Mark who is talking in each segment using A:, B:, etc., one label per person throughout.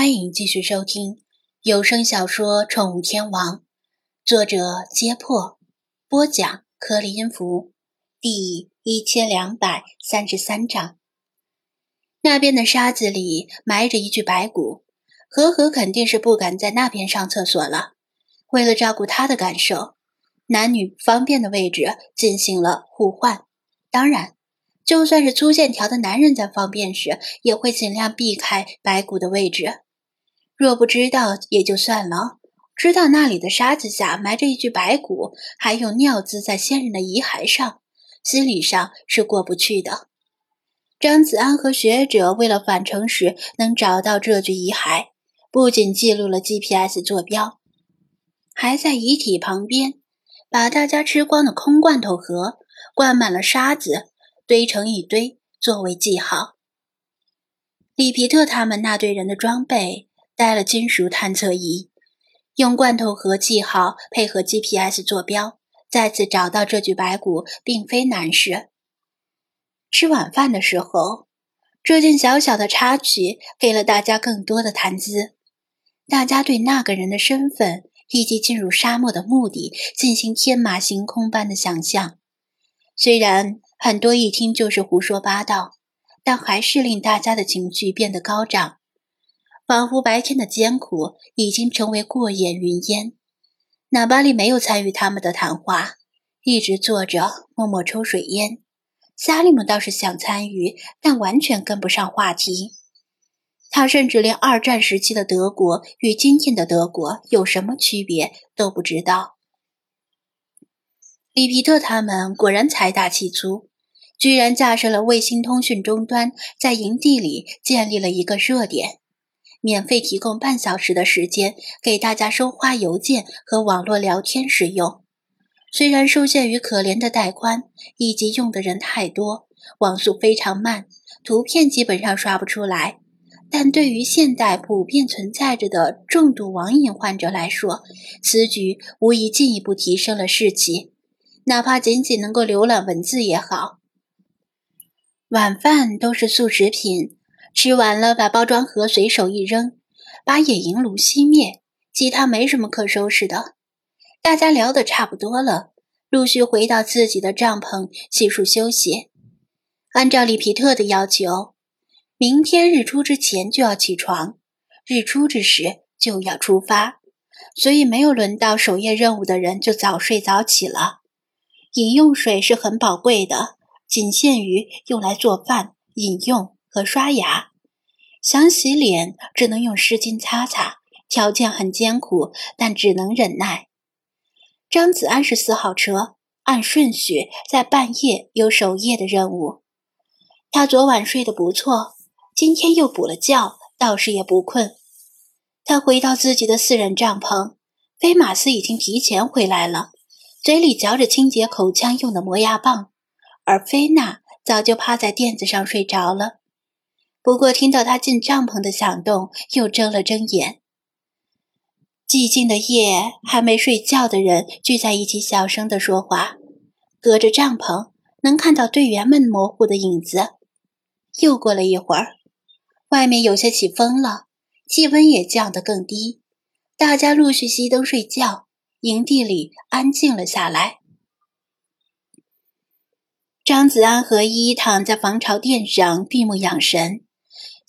A: 欢迎继续收听有声小说《宠物天王》，作者：揭破，播讲：克里音符，第一千两百三十三章。那边的沙子里埋着一具白骨，和和肯定是不敢在那边上厕所了。为了照顾他的感受，男女方便的位置进行了互换。当然。就算是粗线条的男人在方便时，也会尽量避开白骨的位置。若不知道也就算了，知道那里的沙子下埋着一具白骨，还有尿渍在先人的遗骸上，心理上是过不去的。张子安和学者为了返程时能找到这具遗骸，不仅记录了 GPS 坐标，还在遗体旁边把大家吃光的空罐头盒灌满了沙子。堆成一堆作为记号。里皮特他们那队人的装备带了金属探测仪，用罐头盒记号配合 GPS 坐标，再次找到这具白骨并非难事。吃晚饭的时候，这件小小的插曲给了大家更多的谈资。大家对那个人的身份以及进入沙漠的目的进行天马行空般的想象，虽然。很多一听就是胡说八道，但还是令大家的情绪变得高涨，仿佛白天的艰苦已经成为过眼云烟。纳巴利没有参与他们的谈话，一直坐着默默抽水烟。萨利姆倒是想参与，但完全跟不上话题。他甚至连二战时期的德国与今天的德国有什么区别都不知道。里皮特他们果然财大气粗。居然架设了卫星通讯终端，在营地里建立了一个热点，免费提供半小时的时间给大家收发邮件和网络聊天使用。虽然受限于可怜的带宽以及用的人太多，网速非常慢，图片基本上刷不出来，但对于现代普遍存在着的重度网瘾患者来说，此举无疑进一步提升了士气。哪怕仅仅能够浏览文字也好。晚饭都是速食品，吃完了把包装盒随手一扔，把野营炉熄灭，其他没什么可收拾的。大家聊得差不多了，陆续回到自己的帐篷洗漱休息。按照里皮特的要求，明天日出之前就要起床，日出之时就要出发，所以没有轮到守夜任务的人就早睡早起了。饮用水是很宝贵的。仅限于用来做饭、饮用和刷牙。想洗脸，只能用湿巾擦擦，条件很艰苦，但只能忍耐。张子安是四号车，按顺序在半夜有守夜的任务。他昨晚睡得不错，今天又补了觉，倒是也不困。他回到自己的私人帐篷，菲马斯已经提前回来了，嘴里嚼着清洁口腔用的磨牙棒。而菲娜早就趴在垫子上睡着了，不过听到他进帐篷的响动，又睁了睁眼。寂静的夜，还没睡觉的人聚在一起，小声地说话。隔着帐篷，能看到队员们模糊的影子。又过了一会儿，外面有些起风了，气温也降得更低，大家陆续熄灯睡觉，营地里安静了下来。张子安和依依躺在防潮垫上闭目养神，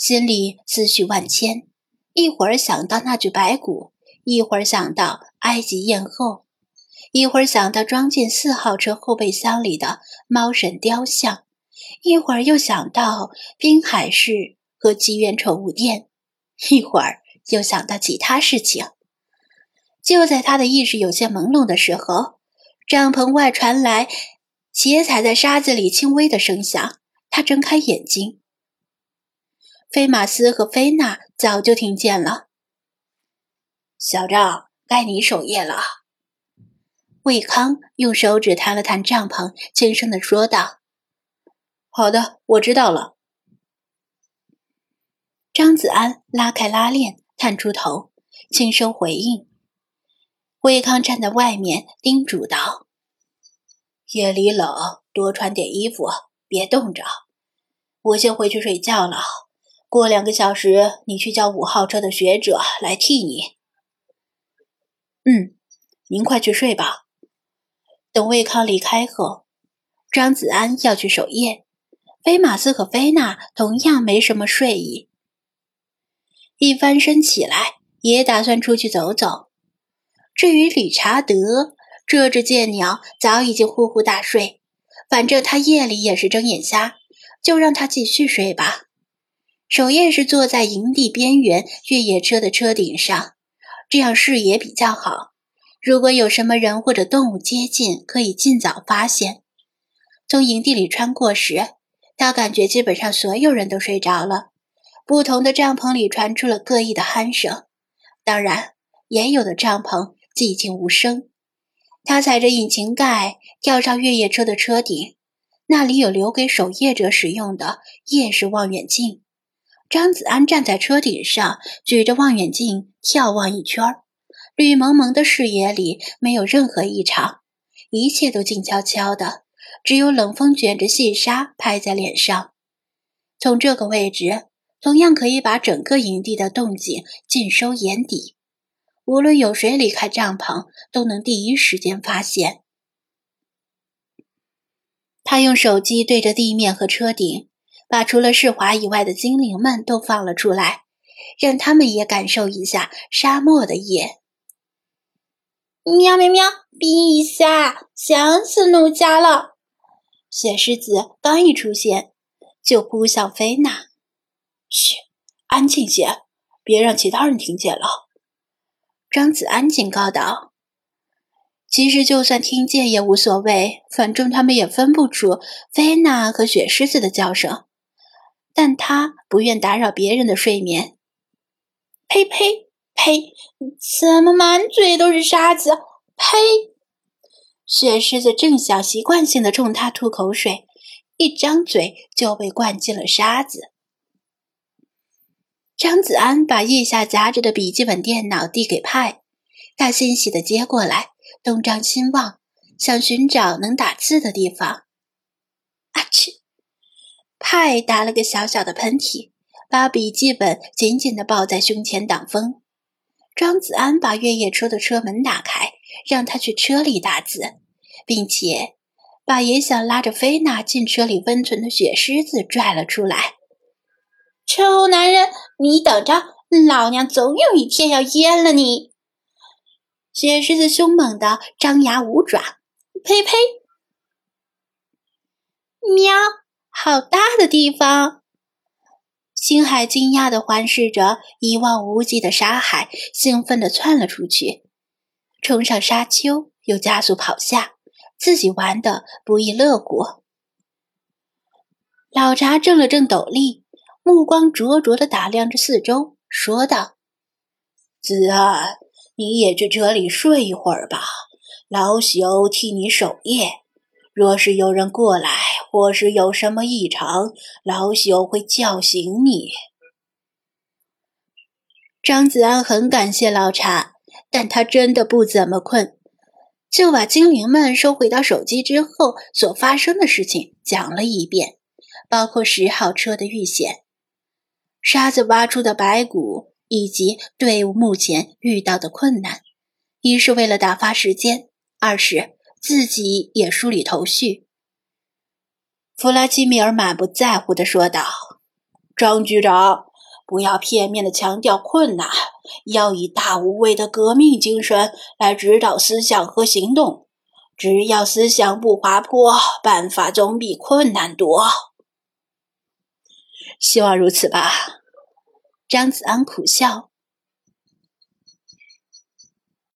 A: 心里思绪万千。一会儿想到那具白骨，一会儿想到埃及艳后，一会儿想到装进四号车后备箱里的猫神雕像，一会儿又想到滨海市和吉源宠物店，一会儿又想到其他事情。就在他的意识有些朦胧的时候，帐篷外传来。鞋踩在沙子里轻微的声响，他睁开眼睛。菲马斯和菲娜早就听见了。
B: 小赵，该你守夜了。
A: 魏康用手指弹了弹帐篷，轻声的说道：“
C: 好的，我知道了。”
A: 张子安拉开拉链，探出头，轻声回应。魏康站在外面叮嘱道。
B: 夜里冷，多穿点衣服，别冻着。我先回去睡觉了，过两个小时，你去叫五号车的学者来替你。
C: 嗯，您快去睡吧。
A: 等魏康离开后，张子安要去守夜，菲马斯和菲娜同样没什么睡意。一翻身起来，也打算出去走走。至于理查德，这只贱鸟早已经呼呼大睡，反正他夜里也是睁眼瞎，就让他继续睡吧。守夜是坐在营地边缘越野车的车顶上，这样视野比较好。如果有什么人或者动物接近，可以尽早发现。从营地里穿过时，他感觉基本上所有人都睡着了。不同的帐篷里传出了各异的鼾声，当然，也有的帐篷寂静无声。他踩着引擎盖跳上越野车的车顶，那里有留给守夜者使用的夜视望远镜。张子安站在车顶上，举着望远镜眺望一圈绿蒙蒙的视野里没有任何异常，一切都静悄悄的，只有冷风卷着细沙拍在脸上。从这个位置，同样可以把整个营地的动静尽收眼底，无论有谁离开帐篷，都能第一时间发现。他用手机对着地面和车顶。把除了世华以外的精灵们都放了出来，让他们也感受一下沙漠的夜。
D: 喵喵喵！陛下，想死奴家了！
A: 雪狮子刚一出现，就扑向菲娜。
C: 嘘，安静些，别让其他人听见了。
A: 张子安警告道：“其实就算听见也无所谓，反正他们也分不出菲娜和雪狮子的叫声。”但他不愿打扰别人的睡眠。
D: 呸呸呸！怎么满嘴都是沙子？呸！
A: 雪狮子正想习惯性的冲他吐口水，一张嘴就被灌进了沙子。张子安把腋下夹着的笔记本电脑递给派，他欣喜的接过来，东张西望，想寻找能打字的地方。啊嚏！派打了个小小的喷嚏，把笔记本紧紧地抱在胸前挡风。张子安把越野车的车门打开，让他去车里打字，并且把也想拉着菲娜进车里温存的雪狮子拽了出来。
D: 臭男人，你等着，老娘总有一天要阉了你！
A: 雪狮子凶猛的张牙舞爪，
D: 呸呸！
A: 喵。好大的地方！星海惊讶地环视着一望无际的沙海，兴奋地窜了出去，冲上沙丘，又加速跑下，自己玩得不亦乐乎。老查正了正斗笠，目光灼灼地打量着四周，说道：“
B: 子安，你也去车里睡一会儿吧，老朽替你守夜。”若是有人过来，或是有什么异常，老朽会叫醒你。
A: 张子安很感谢老茶，但他真的不怎么困，就把精灵们收回到手机之后所发生的事情讲了一遍，包括十号车的遇险、沙子挖出的白骨，以及队伍目前遇到的困难。一是为了打发时间，二是。自己也梳理头绪。弗拉基米尔满不在乎地说道：“
B: 张局长，不要片面的强调困难，要以大无畏的革命精神来指导思想和行动。只要思想不滑坡，办法总比困难多。”
C: 希望如此吧。
A: 张子安苦笑。